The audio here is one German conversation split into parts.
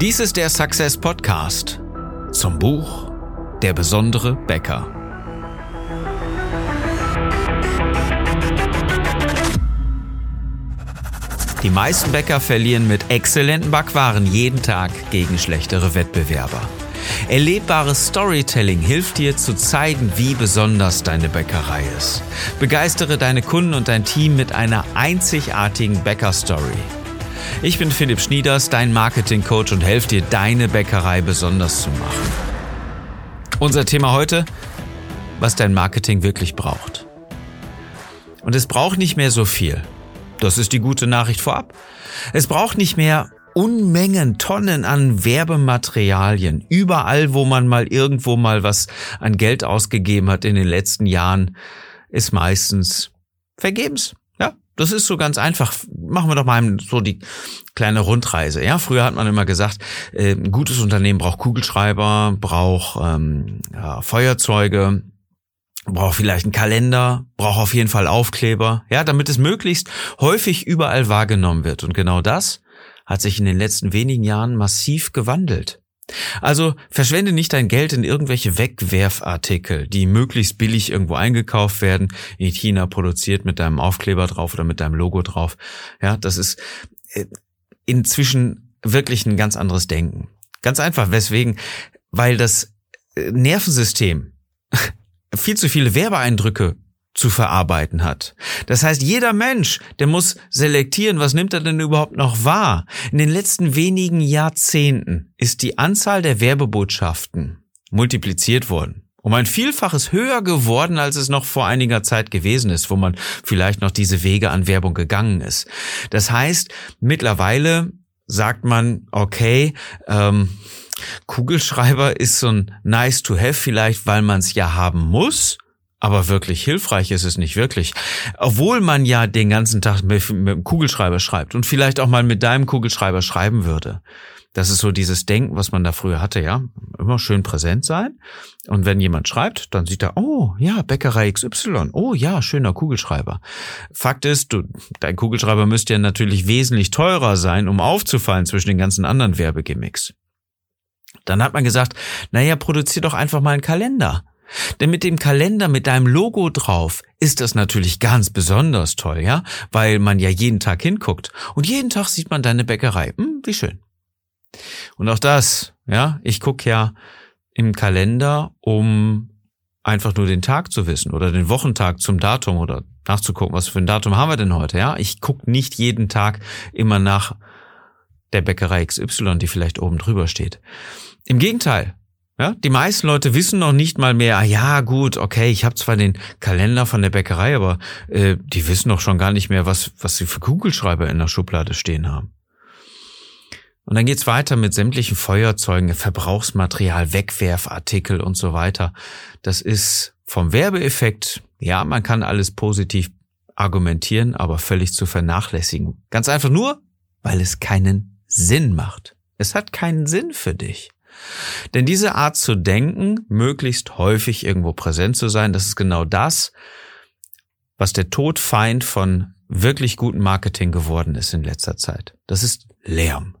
Dies ist der Success Podcast zum Buch Der besondere Bäcker. Die meisten Bäcker verlieren mit exzellenten Backwaren jeden Tag gegen schlechtere Wettbewerber. Erlebbares Storytelling hilft dir zu zeigen, wie besonders deine Bäckerei ist. Begeistere deine Kunden und dein Team mit einer einzigartigen Bäckerstory. Ich bin Philipp Schnieders, dein Marketing-Coach und helfe dir, deine Bäckerei besonders zu machen. Unser Thema heute, was dein Marketing wirklich braucht. Und es braucht nicht mehr so viel. Das ist die gute Nachricht vorab. Es braucht nicht mehr Unmengen, Tonnen an Werbematerialien. Überall, wo man mal irgendwo mal was an Geld ausgegeben hat in den letzten Jahren, ist meistens vergebens. Das ist so ganz einfach. Machen wir doch mal so die kleine Rundreise. Ja, früher hat man immer gesagt, äh, ein gutes Unternehmen braucht Kugelschreiber, braucht ähm, ja, Feuerzeuge, braucht vielleicht einen Kalender, braucht auf jeden Fall Aufkleber, ja, damit es möglichst häufig überall wahrgenommen wird. Und genau das hat sich in den letzten wenigen Jahren massiv gewandelt. Also verschwende nicht dein Geld in irgendwelche Wegwerfartikel, die möglichst billig irgendwo eingekauft werden, in China produziert mit deinem Aufkleber drauf oder mit deinem Logo drauf. Ja, das ist äh, inzwischen wirklich ein ganz anderes Denken. Ganz einfach, weswegen? Weil das äh, Nervensystem viel zu viele Werbeeindrücke zu verarbeiten hat. Das heißt, jeder Mensch, der muss selektieren, was nimmt er denn überhaupt noch wahr. In den letzten wenigen Jahrzehnten ist die Anzahl der Werbebotschaften multipliziert worden. Um ein Vielfaches höher geworden, als es noch vor einiger Zeit gewesen ist, wo man vielleicht noch diese Wege an Werbung gegangen ist. Das heißt, mittlerweile sagt man, okay, ähm, Kugelschreiber ist so ein nice to have vielleicht, weil man es ja haben muss. Aber wirklich hilfreich ist es nicht wirklich. Obwohl man ja den ganzen Tag mit, mit dem Kugelschreiber schreibt und vielleicht auch mal mit deinem Kugelschreiber schreiben würde. Das ist so dieses Denken, was man da früher hatte, ja. Immer schön präsent sein. Und wenn jemand schreibt, dann sieht er, oh, ja, Bäckerei XY. Oh, ja, schöner Kugelschreiber. Fakt ist, du, dein Kugelschreiber müsste ja natürlich wesentlich teurer sein, um aufzufallen zwischen den ganzen anderen Werbegimmicks. Dann hat man gesagt, naja, produzier doch einfach mal einen Kalender. Denn mit dem Kalender mit deinem Logo drauf ist das natürlich ganz besonders toll, ja? Weil man ja jeden Tag hinguckt. Und jeden Tag sieht man deine Bäckerei. Hm, wie schön. Und auch das, ja, ich gucke ja im Kalender, um einfach nur den Tag zu wissen oder den Wochentag zum Datum oder nachzugucken, was für ein Datum haben wir denn heute, ja? Ich gucke nicht jeden Tag immer nach der Bäckerei XY, die vielleicht oben drüber steht. Im Gegenteil, ja, die meisten Leute wissen noch nicht mal mehr, ah, ja gut, okay, ich habe zwar den Kalender von der Bäckerei, aber äh, die wissen doch schon gar nicht mehr, was, was sie für Kugelschreiber in der Schublade stehen haben. Und dann geht's weiter mit sämtlichen Feuerzeugen, Verbrauchsmaterial, Wegwerfartikel und so weiter. Das ist vom Werbeeffekt, ja, man kann alles positiv argumentieren, aber völlig zu vernachlässigen. Ganz einfach nur, weil es keinen Sinn macht. Es hat keinen Sinn für dich. Denn diese Art zu denken, möglichst häufig irgendwo präsent zu sein, das ist genau das, was der Todfeind von wirklich gutem Marketing geworden ist in letzter Zeit. Das ist Lärm.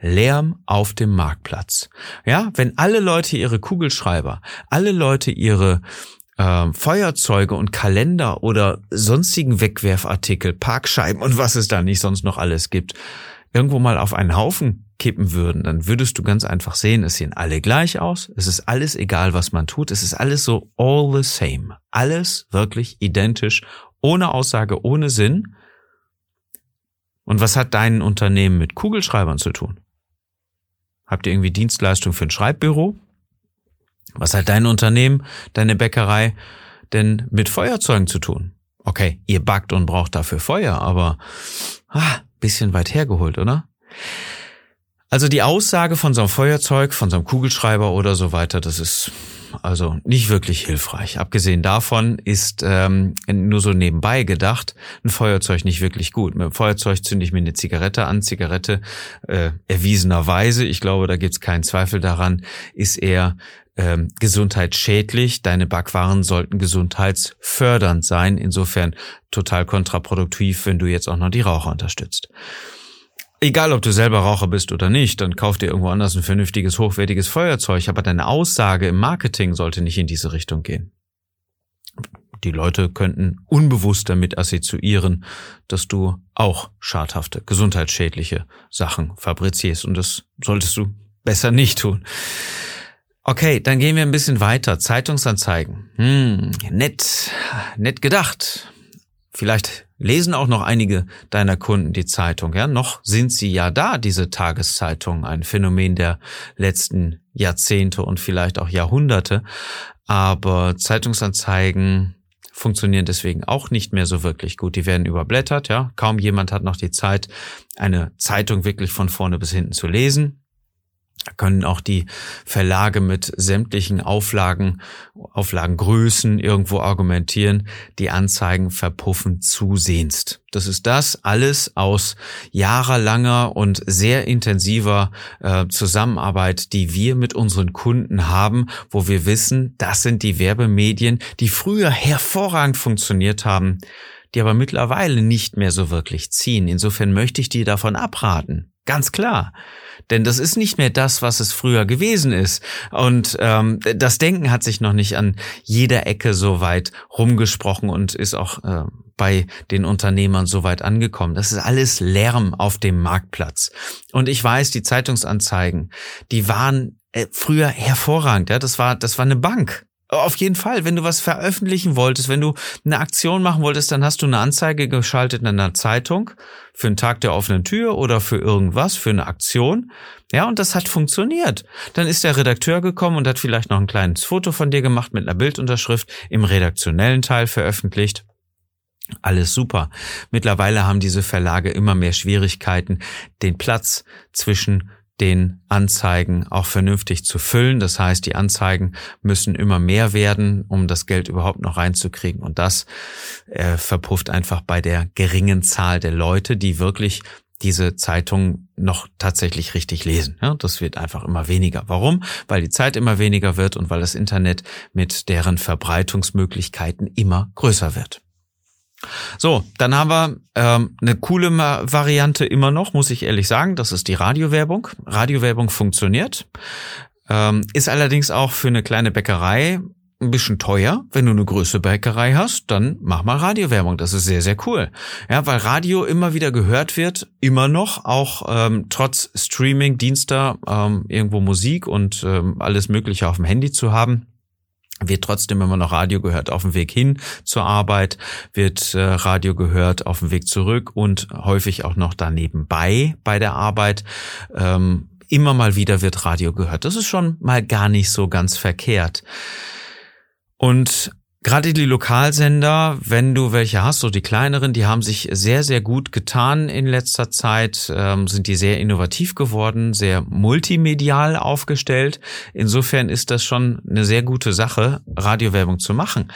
Lärm auf dem Marktplatz. Ja, wenn alle Leute ihre Kugelschreiber, alle Leute ihre äh, Feuerzeuge und Kalender oder sonstigen Wegwerfartikel, Parkscheiben und was es da nicht sonst noch alles gibt, irgendwo mal auf einen Haufen kippen würden, dann würdest du ganz einfach sehen, es sehen alle gleich aus, es ist alles egal, was man tut, es ist alles so all the same, alles wirklich identisch, ohne Aussage, ohne Sinn. Und was hat dein Unternehmen mit Kugelschreibern zu tun? Habt ihr irgendwie Dienstleistung für ein Schreibbüro? Was hat dein Unternehmen, deine Bäckerei denn mit Feuerzeugen zu tun? Okay, ihr backt und braucht dafür Feuer, aber ah, bisschen weit hergeholt, oder? Also die Aussage von so einem Feuerzeug, von so einem Kugelschreiber oder so weiter, das ist also nicht wirklich hilfreich. Abgesehen davon ist ähm, nur so nebenbei gedacht ein Feuerzeug nicht wirklich gut. Mit dem Feuerzeug zünde ich mir eine Zigarette an. Zigarette äh, erwiesenerweise, ich glaube, da gibt's keinen Zweifel daran, ist eher ähm, gesundheitsschädlich. Deine Backwaren sollten gesundheitsfördernd sein. Insofern total kontraproduktiv, wenn du jetzt auch noch die Raucher unterstützt. Egal, ob du selber Raucher bist oder nicht, dann kauf dir irgendwo anders ein vernünftiges, hochwertiges Feuerzeug, aber deine Aussage im Marketing sollte nicht in diese Richtung gehen. Die Leute könnten unbewusst damit assoziieren, dass du auch schadhafte, gesundheitsschädliche Sachen fabrizierst und das solltest du besser nicht tun. Okay, dann gehen wir ein bisschen weiter. Zeitungsanzeigen. Hm, nett, nett gedacht. Vielleicht lesen auch noch einige deiner Kunden die Zeitung. Ja, noch sind sie ja da, diese Tageszeitung, ein Phänomen der letzten Jahrzehnte und vielleicht auch Jahrhunderte. Aber Zeitungsanzeigen funktionieren deswegen auch nicht mehr so wirklich gut. Die werden überblättert, ja. Kaum jemand hat noch die Zeit, eine Zeitung wirklich von vorne bis hinten zu lesen können auch die Verlage mit sämtlichen Auflagen, Auflagengrößen irgendwo argumentieren. Die Anzeigen verpuffen zusehenst. Das ist das alles aus jahrelanger und sehr intensiver äh, Zusammenarbeit, die wir mit unseren Kunden haben, wo wir wissen, das sind die Werbemedien, die früher hervorragend funktioniert haben, die aber mittlerweile nicht mehr so wirklich ziehen. Insofern möchte ich dir davon abraten. Ganz klar. Denn das ist nicht mehr das, was es früher gewesen ist. Und ähm, das Denken hat sich noch nicht an jeder Ecke so weit rumgesprochen und ist auch äh, bei den Unternehmern so weit angekommen. Das ist alles Lärm auf dem Marktplatz. Und ich weiß, die Zeitungsanzeigen, die waren äh, früher hervorragend. Ja, das war, das war eine Bank. Auf jeden Fall, wenn du was veröffentlichen wolltest, wenn du eine Aktion machen wolltest, dann hast du eine Anzeige geschaltet in einer Zeitung für einen Tag der offenen Tür oder für irgendwas, für eine Aktion. Ja, und das hat funktioniert. Dann ist der Redakteur gekommen und hat vielleicht noch ein kleines Foto von dir gemacht mit einer Bildunterschrift im redaktionellen Teil veröffentlicht. Alles super. Mittlerweile haben diese Verlage immer mehr Schwierigkeiten, den Platz zwischen den Anzeigen auch vernünftig zu füllen. Das heißt, die Anzeigen müssen immer mehr werden, um das Geld überhaupt noch reinzukriegen. Und das äh, verpufft einfach bei der geringen Zahl der Leute, die wirklich diese Zeitung noch tatsächlich richtig lesen. Ja, das wird einfach immer weniger. Warum? Weil die Zeit immer weniger wird und weil das Internet mit deren Verbreitungsmöglichkeiten immer größer wird. So, dann haben wir ähm, eine coole Variante immer noch, muss ich ehrlich sagen. Das ist die Radiowerbung. Radiowerbung funktioniert, ähm, ist allerdings auch für eine kleine Bäckerei ein bisschen teuer. Wenn du eine größere Bäckerei hast, dann mach mal Radiowerbung. Das ist sehr, sehr cool. Ja, weil Radio immer wieder gehört wird, immer noch, auch ähm, trotz Streaming, Dienster, ähm, irgendwo Musik und ähm, alles Mögliche auf dem Handy zu haben wird trotzdem immer noch Radio gehört auf dem Weg hin zur Arbeit, wird äh, Radio gehört auf dem Weg zurück und häufig auch noch daneben bei bei der Arbeit. Ähm, immer mal wieder wird Radio gehört. Das ist schon mal gar nicht so ganz verkehrt. Und Gerade die Lokalsender, wenn du welche hast, so die kleineren, die haben sich sehr, sehr gut getan in letzter Zeit, ähm, sind die sehr innovativ geworden, sehr multimedial aufgestellt. Insofern ist das schon eine sehr gute Sache, Radiowerbung zu machen.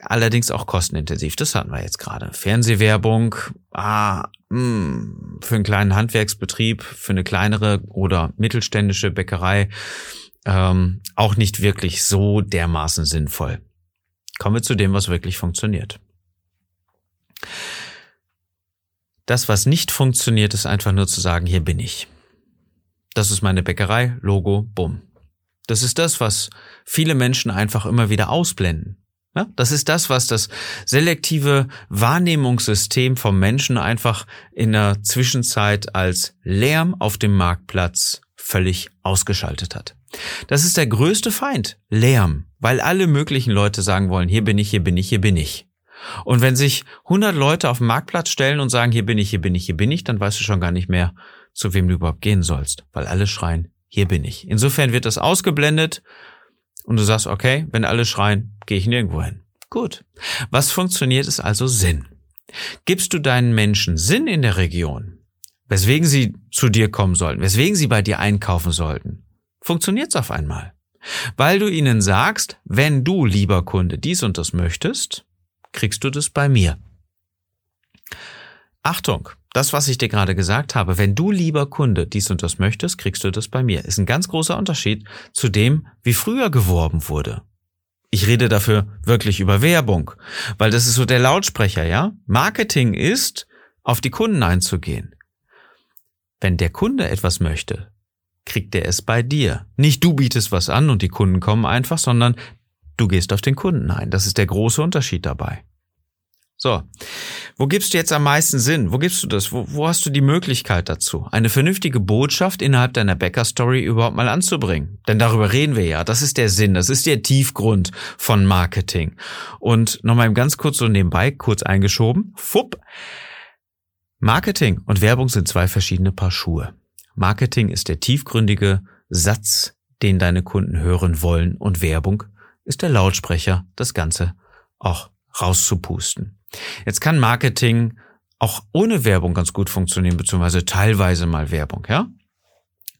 Allerdings auch kostenintensiv, das hatten wir jetzt gerade. Fernsehwerbung, ah, mh, hm, für einen kleinen Handwerksbetrieb, für eine kleinere oder mittelständische Bäckerei, ähm, auch nicht wirklich so dermaßen sinnvoll. Kommen wir zu dem, was wirklich funktioniert. Das, was nicht funktioniert, ist einfach nur zu sagen, hier bin ich. Das ist meine Bäckerei, Logo, bumm. Das ist das, was viele Menschen einfach immer wieder ausblenden. Das ist das, was das selektive Wahrnehmungssystem vom Menschen einfach in der Zwischenzeit als Lärm auf dem Marktplatz völlig ausgeschaltet hat. Das ist der größte Feind, Lärm, weil alle möglichen Leute sagen wollen, hier bin ich, hier bin ich, hier bin ich. Und wenn sich 100 Leute auf den Marktplatz stellen und sagen, hier bin ich, hier bin ich, hier bin ich, dann weißt du schon gar nicht mehr, zu wem du überhaupt gehen sollst, weil alle schreien, hier bin ich. Insofern wird das ausgeblendet und du sagst, okay, wenn alle schreien, gehe ich nirgendwo hin. Gut. Was funktioniert, ist also Sinn. Gibst du deinen Menschen Sinn in der Region, weswegen sie zu dir kommen sollten, weswegen sie bei dir einkaufen sollten, funktioniert's auf einmal. Weil du ihnen sagst, wenn du, lieber Kunde, dies und das möchtest, kriegst du das bei mir. Achtung, das, was ich dir gerade gesagt habe, wenn du, lieber Kunde, dies und das möchtest, kriegst du das bei mir. Ist ein ganz großer Unterschied zu dem, wie früher geworben wurde. Ich rede dafür wirklich über Werbung, weil das ist so der Lautsprecher, ja? Marketing ist, auf die Kunden einzugehen. wenn der Kunde etwas möchte, kriegt er es bei dir. Nicht du bietest was an und die Kunden kommen einfach, sondern du gehst auf den Kunden ein. Das ist der große Unterschied dabei. So, wo gibst du jetzt am meisten Sinn? Wo gibst du das? Wo, wo hast du die Möglichkeit dazu, eine vernünftige Botschaft innerhalb deiner Bäcker-Story überhaupt mal anzubringen? Denn darüber reden wir ja. Das ist der Sinn, das ist der Tiefgrund von Marketing. Und nochmal ganz kurz so nebenbei, kurz eingeschoben. Fupp. Marketing und Werbung sind zwei verschiedene Paar Schuhe. Marketing ist der tiefgründige Satz, den deine Kunden hören wollen und Werbung ist der Lautsprecher, das Ganze auch rauszupusten. Jetzt kann Marketing auch ohne Werbung ganz gut funktionieren, beziehungsweise teilweise mal Werbung, ja?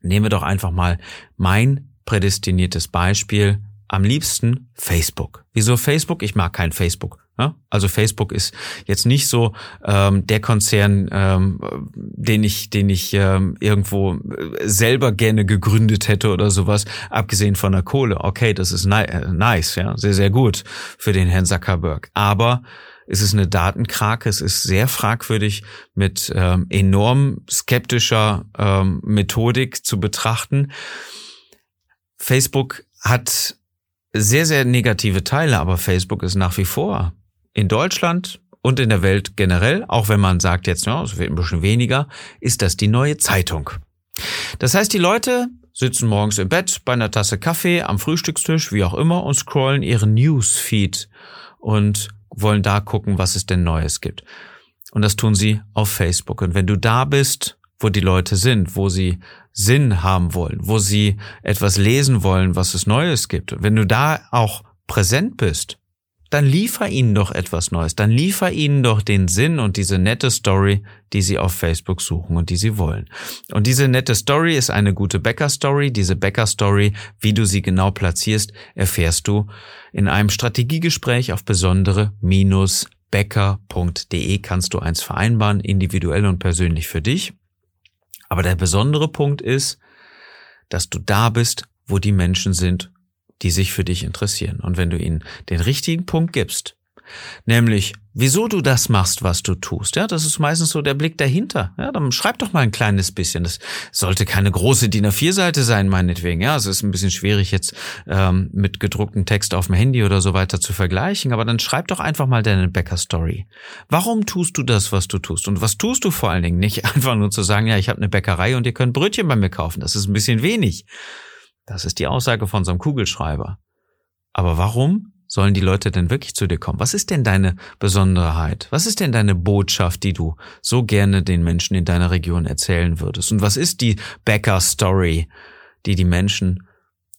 Nehmen wir doch einfach mal mein prädestiniertes Beispiel. Am liebsten Facebook. Wieso Facebook? Ich mag kein Facebook. Ja? Also Facebook ist jetzt nicht so ähm, der Konzern, ähm, den ich, den ich ähm, irgendwo äh, selber gerne gegründet hätte oder sowas, abgesehen von der Kohle. Okay, das ist ni äh, nice, ja, sehr, sehr gut für den Herrn Zuckerberg. Aber es ist eine Datenkrake, es ist sehr fragwürdig mit ähm, enorm skeptischer ähm, Methodik zu betrachten. Facebook hat sehr, sehr negative Teile, aber Facebook ist nach wie vor in Deutschland und in der Welt generell, auch wenn man sagt jetzt, ja, es wird ein bisschen weniger, ist das die neue Zeitung. Das heißt, die Leute sitzen morgens im Bett bei einer Tasse Kaffee am Frühstückstisch, wie auch immer, und scrollen ihren Newsfeed und wollen da gucken, was es denn Neues gibt. Und das tun sie auf Facebook. Und wenn du da bist, wo die Leute sind, wo sie Sinn haben wollen, wo sie etwas lesen wollen, was es Neues gibt, und wenn du da auch präsent bist, dann liefer ihnen doch etwas Neues, dann liefer ihnen doch den Sinn und diese nette Story, die sie auf Facebook suchen und die sie wollen. Und diese nette Story ist eine gute Bäcker-Story. Diese Bäcker-Story, wie du sie genau platzierst, erfährst du in einem Strategiegespräch auf besondere-bäcker.de kannst du eins vereinbaren, individuell und persönlich für dich. Aber der besondere Punkt ist, dass du da bist, wo die Menschen sind, die sich für dich interessieren. Und wenn du ihnen den richtigen Punkt gibst, nämlich wieso du das machst, was du tust. Ja, das ist meistens so der Blick dahinter. Ja, dann schreib doch mal ein kleines bisschen. Das sollte keine große DIN A4-Seite sein, meinetwegen. Ja, es ist ein bisschen schwierig jetzt ähm, mit gedrucktem Text auf dem Handy oder so weiter zu vergleichen. Aber dann schreib doch einfach mal deine Bäcker-Story. Warum tust du das, was du tust? Und was tust du vor allen Dingen? Nicht einfach nur zu sagen, ja, ich habe eine Bäckerei und ihr könnt Brötchen bei mir kaufen. Das ist ein bisschen wenig. Das ist die Aussage von so einem Kugelschreiber. Aber warum sollen die Leute denn wirklich zu dir kommen? Was ist denn deine Besonderheit? Was ist denn deine Botschaft, die du so gerne den Menschen in deiner Region erzählen würdest? Und was ist die Bäcker-Story, die die Menschen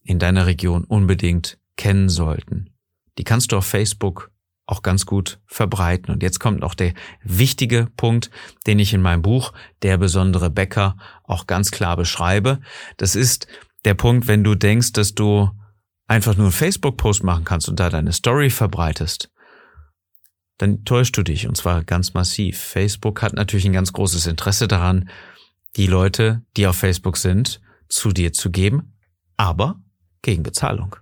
in deiner Region unbedingt kennen sollten? Die kannst du auf Facebook auch ganz gut verbreiten. Und jetzt kommt noch der wichtige Punkt, den ich in meinem Buch Der besondere Bäcker auch ganz klar beschreibe. Das ist der Punkt, wenn du denkst, dass du einfach nur einen Facebook-Post machen kannst und da deine Story verbreitest, dann täuschst du dich und zwar ganz massiv. Facebook hat natürlich ein ganz großes Interesse daran, die Leute, die auf Facebook sind, zu dir zu geben, aber gegen Bezahlung.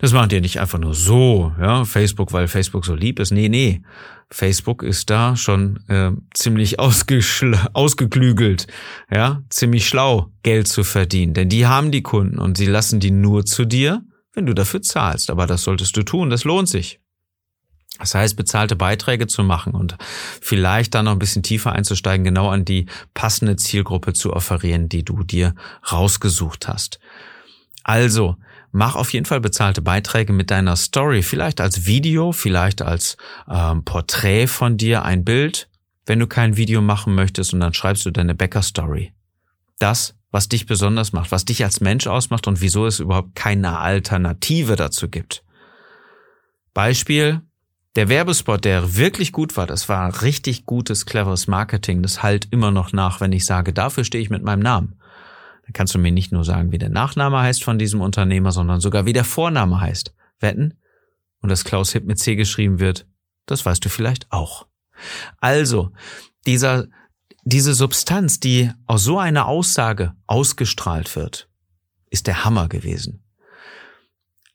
Das machen die nicht einfach nur so, ja, Facebook, weil Facebook so lieb ist. Nee, nee. Facebook ist da schon äh, ziemlich ausgeklügelt, ja, ziemlich schlau, Geld zu verdienen. Denn die haben die Kunden und sie lassen die nur zu dir, wenn du dafür zahlst. Aber das solltest du tun, das lohnt sich. Das heißt, bezahlte Beiträge zu machen und vielleicht dann noch ein bisschen tiefer einzusteigen, genau an die passende Zielgruppe zu offerieren, die du dir rausgesucht hast. Also, mach auf jeden Fall bezahlte Beiträge mit deiner Story, vielleicht als Video, vielleicht als ähm, Porträt von dir, ein Bild, wenn du kein Video machen möchtest und dann schreibst du deine Bäcker-Story. Das, was dich besonders macht, was dich als Mensch ausmacht und wieso es überhaupt keine Alternative dazu gibt. Beispiel, der Werbespot, der wirklich gut war, das war richtig gutes, cleveres Marketing, das halt immer noch nach, wenn ich sage, dafür stehe ich mit meinem Namen. Dann kannst du mir nicht nur sagen, wie der Nachname heißt von diesem Unternehmer, sondern sogar wie der Vorname heißt. Wetten? Und dass Klaus Hipp mit C geschrieben wird, das weißt du vielleicht auch. Also, dieser, diese Substanz, die aus so einer Aussage ausgestrahlt wird, ist der Hammer gewesen.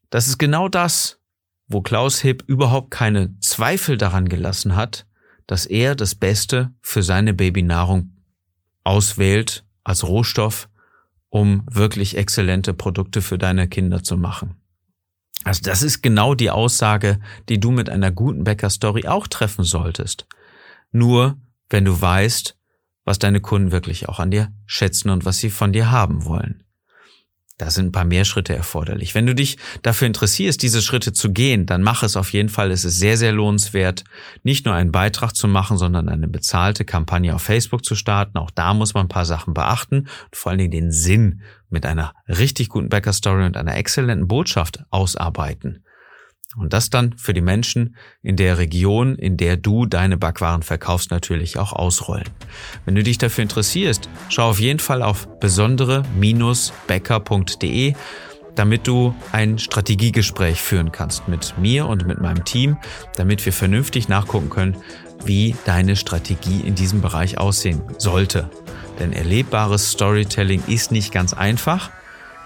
Das ist genau das, wo Klaus Hipp überhaupt keine Zweifel daran gelassen hat, dass er das Beste für seine Babynahrung auswählt als Rohstoff, um wirklich exzellente Produkte für deine Kinder zu machen. Also das ist genau die Aussage, die du mit einer guten Bäcker-Story auch treffen solltest. Nur wenn du weißt, was deine Kunden wirklich auch an dir schätzen und was sie von dir haben wollen. Da sind ein paar mehr Schritte erforderlich. Wenn du dich dafür interessierst, diese Schritte zu gehen, dann mach es auf jeden Fall. Es ist sehr, sehr lohnenswert, nicht nur einen Beitrag zu machen, sondern eine bezahlte Kampagne auf Facebook zu starten. Auch da muss man ein paar Sachen beachten und vor allen Dingen den Sinn mit einer richtig guten Bäcker-Story und einer exzellenten Botschaft ausarbeiten. Und das dann für die Menschen in der Region, in der du deine Backwaren verkaufst, natürlich auch ausrollen. Wenn du dich dafür interessierst, schau auf jeden Fall auf besondere-bäcker.de, damit du ein Strategiegespräch führen kannst mit mir und mit meinem Team, damit wir vernünftig nachgucken können, wie deine Strategie in diesem Bereich aussehen sollte. Denn erlebbares Storytelling ist nicht ganz einfach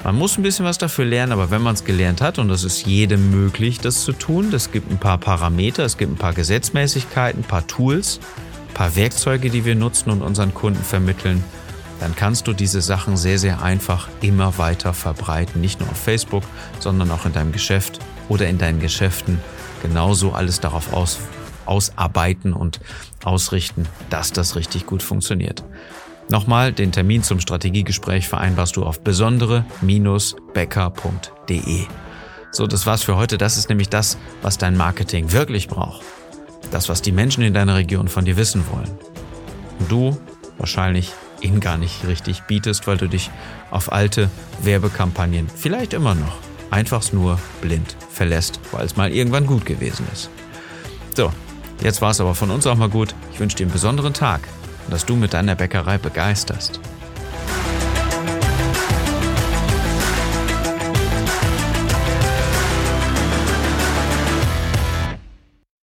man muss ein bisschen was dafür lernen, aber wenn man es gelernt hat, und das ist jedem möglich, das zu tun, es gibt ein paar Parameter, es gibt ein paar Gesetzmäßigkeiten, ein paar Tools, ein paar Werkzeuge, die wir nutzen und unseren Kunden vermitteln, dann kannst du diese Sachen sehr, sehr einfach immer weiter verbreiten. Nicht nur auf Facebook, sondern auch in deinem Geschäft oder in deinen Geschäften genauso alles darauf aus, ausarbeiten und ausrichten, dass das richtig gut funktioniert. Nochmal, den Termin zum Strategiegespräch vereinbarst du auf besondere-becker.de. So, das war's für heute. Das ist nämlich das, was dein Marketing wirklich braucht. Das, was die Menschen in deiner Region von dir wissen wollen. Und du wahrscheinlich ihnen gar nicht richtig bietest, weil du dich auf alte Werbekampagnen vielleicht immer noch einfach nur blind verlässt, weil es mal irgendwann gut gewesen ist. So, jetzt war es aber von uns auch mal gut. Ich wünsche dir einen besonderen Tag dass du mit deiner Bäckerei begeisterst.